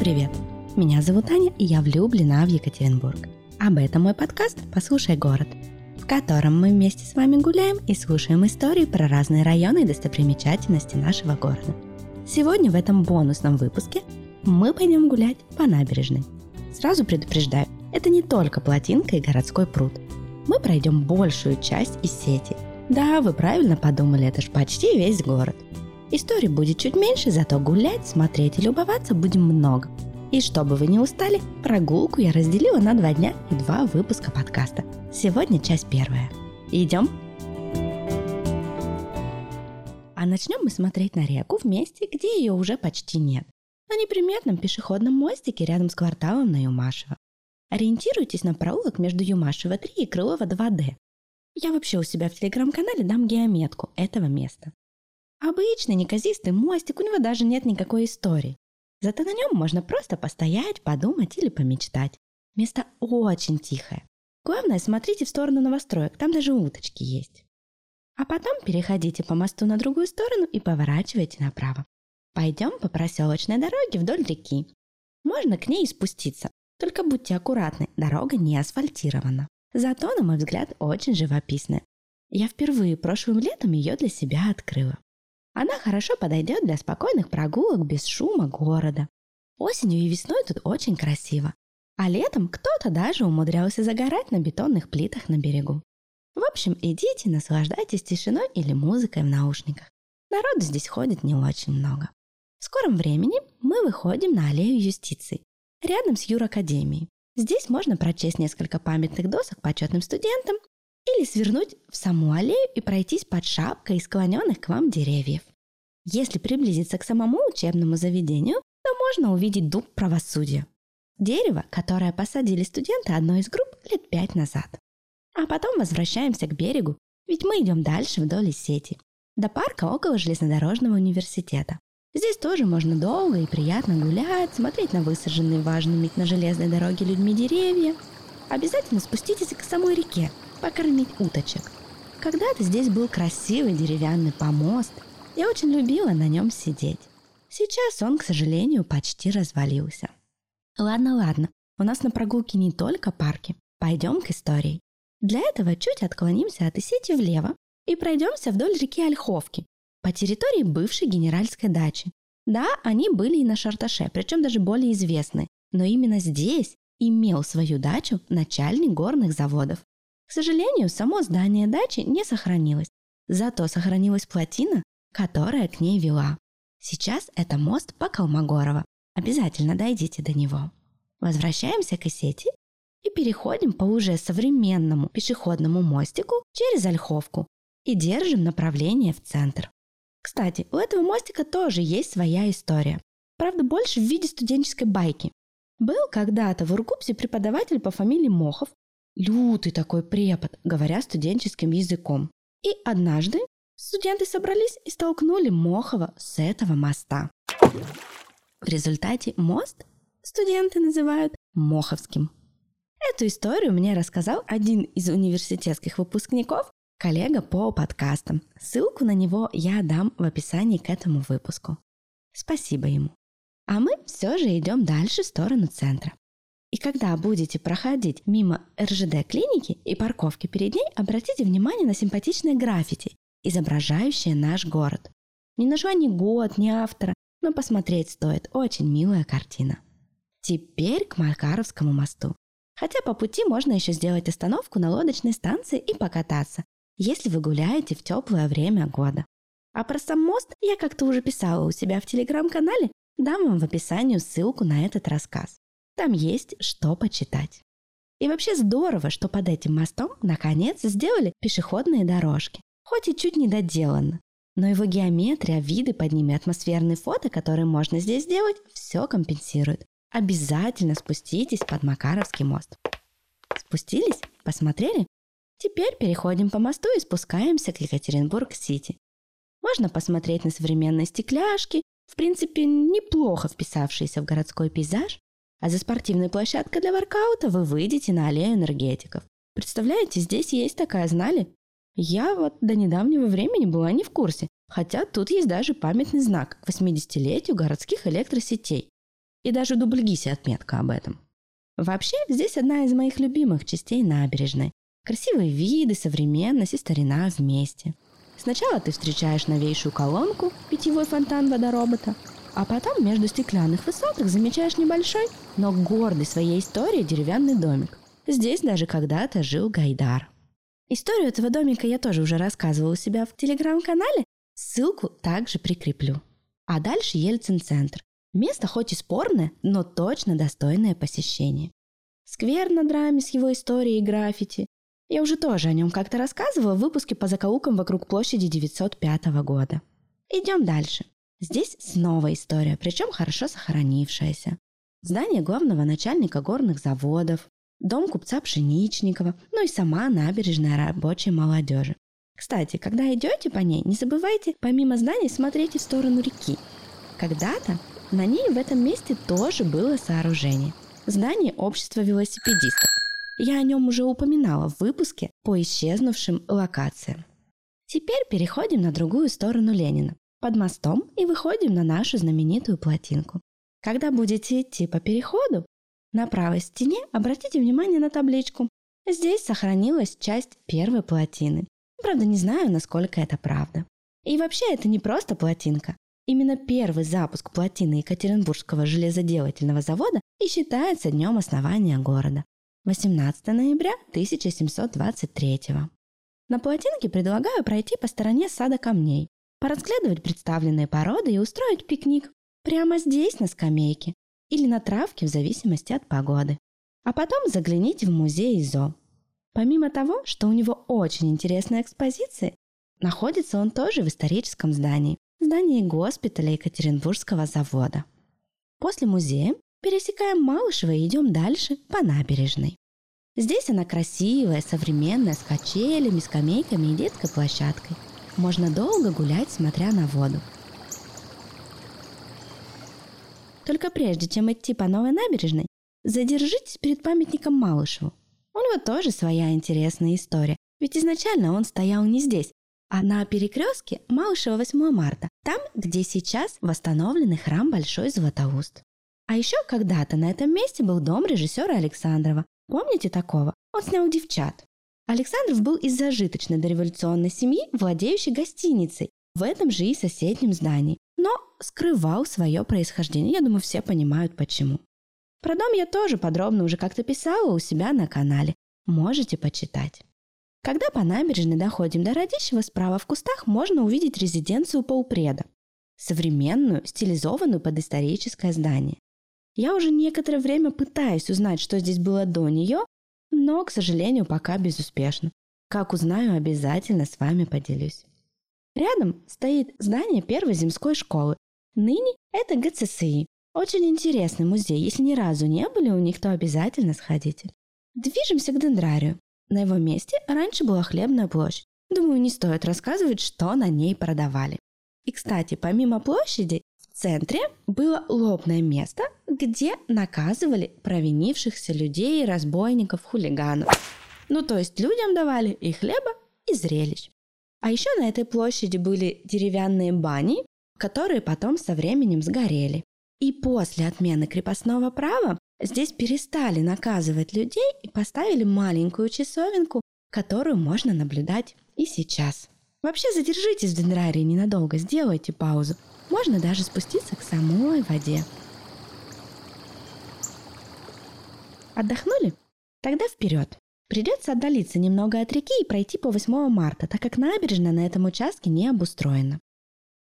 привет! Меня зовут Аня, и я влюблена в Екатеринбург. Об этом мой подкаст «Послушай город», в котором мы вместе с вами гуляем и слушаем истории про разные районы и достопримечательности нашего города. Сегодня в этом бонусном выпуске мы пойдем гулять по набережной. Сразу предупреждаю, это не только плотинка и городской пруд. Мы пройдем большую часть из сети. Да, вы правильно подумали, это же почти весь город – Историй будет чуть меньше, зато гулять, смотреть и любоваться будем много. И чтобы вы не устали, прогулку я разделила на два дня и два выпуска подкаста. Сегодня часть первая. Идем? А начнем мы смотреть на реку в месте, где ее уже почти нет. На неприметном пешеходном мостике рядом с кварталом на Юмашево. Ориентируйтесь на проулок между Юмашево 3 и Крылова 2D. Я вообще у себя в телеграм-канале дам геометку этого места. Обычный неказистый мостик, у него даже нет никакой истории. Зато на нем можно просто постоять, подумать или помечтать. Место очень тихое. Главное, смотрите в сторону новостроек, там даже уточки есть. А потом переходите по мосту на другую сторону и поворачивайте направо. Пойдем по проселочной дороге вдоль реки. Можно к ней спуститься, только будьте аккуратны, дорога не асфальтирована. Зато, на мой взгляд, очень живописная. Я впервые прошлым летом ее для себя открыла. Она хорошо подойдет для спокойных прогулок без шума города. Осенью и весной тут очень красиво. А летом кто-то даже умудрялся загорать на бетонных плитах на берегу. В общем, идите, наслаждайтесь тишиной или музыкой в наушниках. Народу здесь ходит не очень много. В скором времени мы выходим на аллею юстиции, рядом с Юракадемией. Здесь можно прочесть несколько памятных досок почетным студентам или свернуть в саму аллею и пройтись под шапкой склоненных к вам деревьев. Если приблизиться к самому учебному заведению, то можно увидеть дуб правосудия. Дерево, которое посадили студенты одной из групп лет пять назад. А потом возвращаемся к берегу, ведь мы идем дальше вдоль сети. До парка около железнодорожного университета. Здесь тоже можно долго и приятно гулять, смотреть на высаженные важными на железной дороге людьми деревья. Обязательно спуститесь к самой реке, покормить уточек. Когда-то здесь был красивый деревянный помост. Я очень любила на нем сидеть. Сейчас он, к сожалению, почти развалился. Ладно, ладно, у нас на прогулке не только парки. Пойдем к истории. Для этого чуть отклонимся от Исети влево и пройдемся вдоль реки Ольховки, по территории бывшей генеральской дачи. Да, они были и на Шарташе, причем даже более известны, но именно здесь имел свою дачу начальник горных заводов. К сожалению, само здание дачи не сохранилось, зато сохранилась плотина, которая к ней вела. Сейчас это мост по Колмогорова. Обязательно дойдите до него. Возвращаемся к сети и переходим по уже современному пешеходному мостику через Ольховку и держим направление в центр. Кстати, у этого мостика тоже есть своя история. Правда, больше в виде студенческой байки. Был когда-то в Уркупсе преподаватель по фамилии Мохов, Лютый такой препод, говоря студенческим языком. И однажды студенты собрались и столкнули Мохова с этого моста. В результате мост студенты называют Моховским. Эту историю мне рассказал один из университетских выпускников, коллега по подкастам. Ссылку на него я дам в описании к этому выпуску. Спасибо ему. А мы все же идем дальше в сторону центра. И когда будете проходить мимо РЖД-клиники и парковки перед ней, обратите внимание на симпатичные граффити, изображающие наш город. Не нашла ни год, ни автора, но посмотреть стоит. Очень милая картина. Теперь к Макаровскому мосту. Хотя по пути можно еще сделать остановку на лодочной станции и покататься, если вы гуляете в теплое время года. А про сам мост я как-то уже писала у себя в телеграм-канале, дам вам в описании ссылку на этот рассказ. Там есть что почитать. И вообще здорово, что под этим мостом наконец сделали пешеходные дорожки. Хоть и чуть не доделано. Но его геометрия, виды под ними, атмосферные фото, которые можно здесь сделать, все компенсирует. Обязательно спуститесь под Макаровский мост. Спустились? Посмотрели? Теперь переходим по мосту и спускаемся к Екатеринбург-Сити. Можно посмотреть на современные стекляшки, в принципе, неплохо вписавшиеся в городской пейзаж, а за спортивной площадкой для воркаута вы выйдете на аллею энергетиков. Представляете, здесь есть такая, знали? Я вот до недавнего времени была не в курсе, хотя тут есть даже памятный знак к 80-летию городских электросетей. И даже в Дубльгисе отметка об этом. Вообще, здесь одна из моих любимых частей набережной. Красивые виды, современность и старина вместе. Сначала ты встречаешь новейшую колонку, питьевой фонтан водоробота, а потом между стеклянных высоток замечаешь небольшой, но гордый своей историей деревянный домик. Здесь даже когда-то жил Гайдар. Историю этого домика я тоже уже рассказывала у себя в телеграм-канале, ссылку также прикреплю. А дальше Ельцин-центр. Место хоть и спорное, но точно достойное посещения. Сквер над раме с его историей и граффити. Я уже тоже о нем как-то рассказывала в выпуске по закоулкам вокруг площади 905 года. Идем дальше. Здесь снова история, причем хорошо сохранившаяся. Здание главного начальника горных заводов, дом купца Пшеничникова, ну и сама набережная рабочей молодежи. Кстати, когда идете по ней, не забывайте помимо зданий смотреть в сторону реки. Когда-то на ней в этом месте тоже было сооружение. Здание общества велосипедистов. Я о нем уже упоминала в выпуске по исчезнувшим локациям. Теперь переходим на другую сторону Ленина под мостом и выходим на нашу знаменитую плотинку. Когда будете идти по переходу, на правой стене обратите внимание на табличку. Здесь сохранилась часть первой плотины. Правда, не знаю, насколько это правда. И вообще это не просто плотинка. Именно первый запуск плотины Екатеринбургского железоделательного завода и считается днем основания города. 18 ноября 1723 На плотинке предлагаю пройти по стороне сада камней, поразглядывать представленные породы и устроить пикник прямо здесь, на скамейке, или на травке в зависимости от погоды. А потом загляните в музей ЗО. Помимо того, что у него очень интересные экспозиции, находится он тоже в историческом здании, здании госпиталя Екатеринбургского завода. После музея пересекаем Малышево и идем дальше по набережной. Здесь она красивая, современная, с качелями, скамейками и детской площадкой – можно долго гулять, смотря на воду. Только прежде, чем идти по новой набережной, задержитесь перед памятником Малышеву. У него тоже своя интересная история, ведь изначально он стоял не здесь, а на перекрестке Малышева 8 марта, там, где сейчас восстановленный храм Большой Златоуст. А еще когда-то на этом месте был дом режиссера Александрова. Помните такого? Он снял «Девчат». Александров был из зажиточной дореволюционной семьи, владеющей гостиницей в этом же и соседнем здании, но скрывал свое происхождение. Я думаю, все понимают почему. Про дом я тоже подробно уже как-то писала у себя на канале. Можете почитать. Когда по набережной доходим до Радищева, справа в кустах можно увидеть резиденцию полпреда. Современную, стилизованную под историческое здание. Я уже некоторое время пытаюсь узнать, что здесь было до нее, но, к сожалению, пока безуспешно. Как узнаю, обязательно с вами поделюсь. Рядом стоит здание первой земской школы. Ныне это ГЦСИ. Очень интересный музей. Если ни разу не были у них, то обязательно сходите. Движемся к дендрарию. На его месте раньше была хлебная площадь. Думаю, не стоит рассказывать, что на ней продавали. И, кстати, помимо площади, центре было лобное место, где наказывали провинившихся людей, разбойников, хулиганов. Ну, то есть людям давали и хлеба, и зрелищ. А еще на этой площади были деревянные бани, которые потом со временем сгорели. И после отмены крепостного права здесь перестали наказывать людей и поставили маленькую часовенку, которую можно наблюдать и сейчас. Вообще задержитесь в Денрарии ненадолго, сделайте паузу. Можно даже спуститься к самой воде. Отдохнули? Тогда вперед. Придется отдалиться немного от реки и пройти по 8 марта, так как набережная на этом участке не обустроена.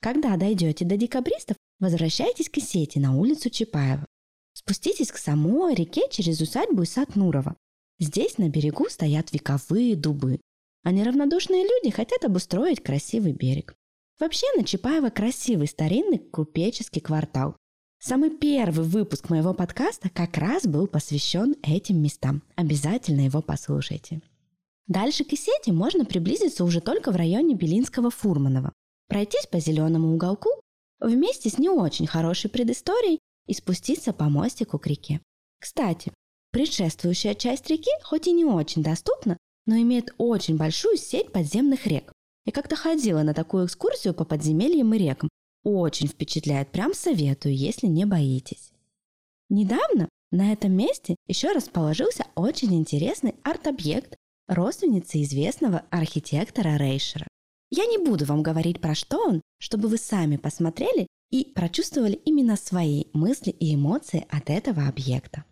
Когда дойдете до декабристов, возвращайтесь к сети на улицу Чапаева. Спуститесь к самой реке через усадьбу и Нурова. Здесь на берегу стоят вековые дубы, а неравнодушные люди хотят обустроить красивый берег. Вообще на Чапаева красивый старинный купеческий квартал. Самый первый выпуск моего подкаста как раз был посвящен этим местам. Обязательно его послушайте. Дальше к Исете можно приблизиться уже только в районе Белинского Фурманова. Пройтись по зеленому уголку вместе с не очень хорошей предысторией и спуститься по мостику к реке. Кстати, предшествующая часть реки хоть и не очень доступна, но имеет очень большую сеть подземных рек. Я как-то ходила на такую экскурсию по подземельям и рекам. Очень впечатляет, прям советую, если не боитесь. Недавно на этом месте еще расположился очень интересный арт-объект родственницы известного архитектора Рейшера. Я не буду вам говорить про что он, чтобы вы сами посмотрели и прочувствовали именно свои мысли и эмоции от этого объекта.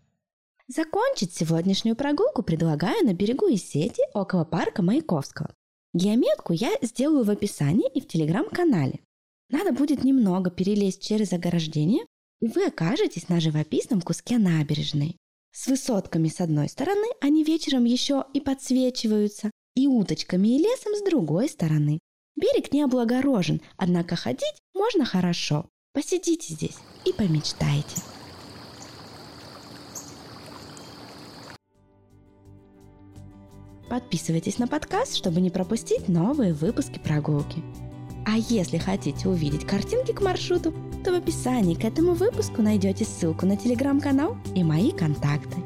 Закончить сегодняшнюю прогулку предлагаю на берегу Исети около парка Маяковского. Геометку я сделаю в описании и в телеграм-канале. Надо будет немного перелезть через ограждение, и вы окажетесь на живописном куске набережной. С высотками с одной стороны они вечером еще и подсвечиваются, и уточками и лесом с другой стороны. Берег не облагорожен, однако ходить можно хорошо. Посидите здесь и помечтайте. Подписывайтесь на подкаст, чтобы не пропустить новые выпуски прогулки. А если хотите увидеть картинки к маршруту, то в описании к этому выпуску найдете ссылку на телеграм-канал и мои контакты.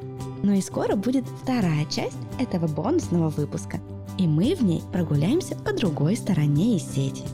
Ну и скоро будет вторая часть этого бонусного выпуска, и мы в ней прогуляемся по другой стороне из сети.